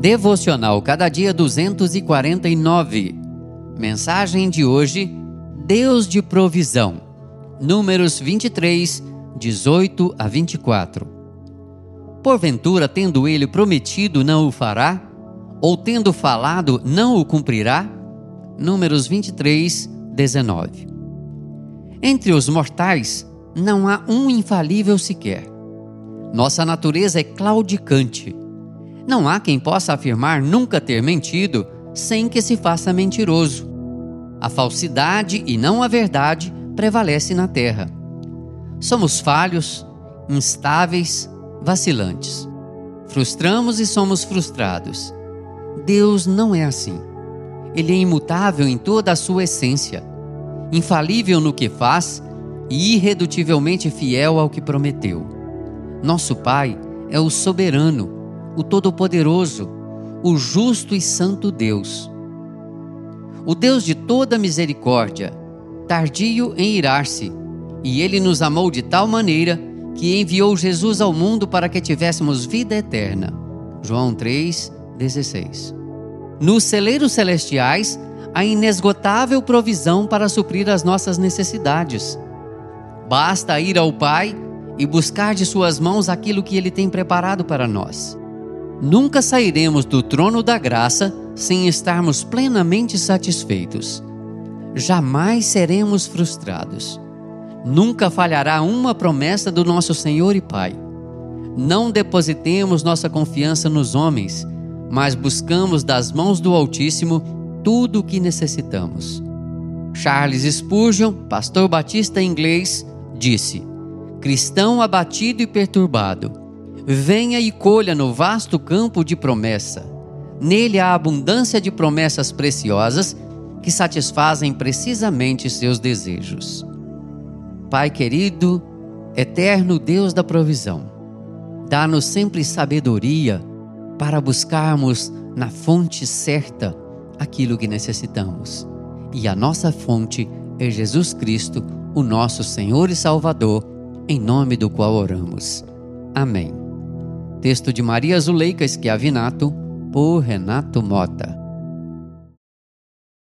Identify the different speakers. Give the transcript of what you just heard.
Speaker 1: Devocional Cada Dia 249. Mensagem de hoje: Deus de provisão. Números 23, 18 a 24. Porventura, tendo ele prometido, não o fará? Ou tendo falado, não o cumprirá? Números 23, 19. Entre os mortais, não há um infalível sequer. Nossa natureza é claudicante não há quem possa afirmar nunca ter mentido sem que se faça mentiroso. A falsidade e não a verdade prevalece na terra. Somos falhos, instáveis, vacilantes. Frustramos e somos frustrados. Deus não é assim. Ele é imutável em toda a sua essência, infalível no que faz e irredutivelmente fiel ao que prometeu. Nosso Pai é o soberano o Todo-Poderoso, o justo e santo Deus. O Deus de toda misericórdia, tardio em irar-se, e ele nos amou de tal maneira que enviou Jesus ao mundo para que tivéssemos vida eterna. João 3:16. Nos celeiros celestiais há inesgotável provisão para suprir as nossas necessidades. Basta ir ao Pai e buscar de suas mãos aquilo que ele tem preparado para nós. Nunca sairemos do trono da graça sem estarmos plenamente satisfeitos. Jamais seremos frustrados. Nunca falhará uma promessa do nosso Senhor e Pai. Não depositemos nossa confiança nos homens, mas buscamos das mãos do Altíssimo tudo o que necessitamos. Charles Spurgeon, pastor batista inglês, disse: Cristão abatido e perturbado, Venha e colha no vasto campo de promessa. Nele há abundância de promessas preciosas que satisfazem precisamente seus desejos. Pai querido, eterno Deus da provisão, dá-nos sempre sabedoria para buscarmos na fonte certa aquilo que necessitamos. E a nossa fonte é Jesus Cristo, o nosso Senhor e Salvador, em nome do qual oramos. Amém. Texto de Maria Zuleika Schiavinato, por Renato Mota.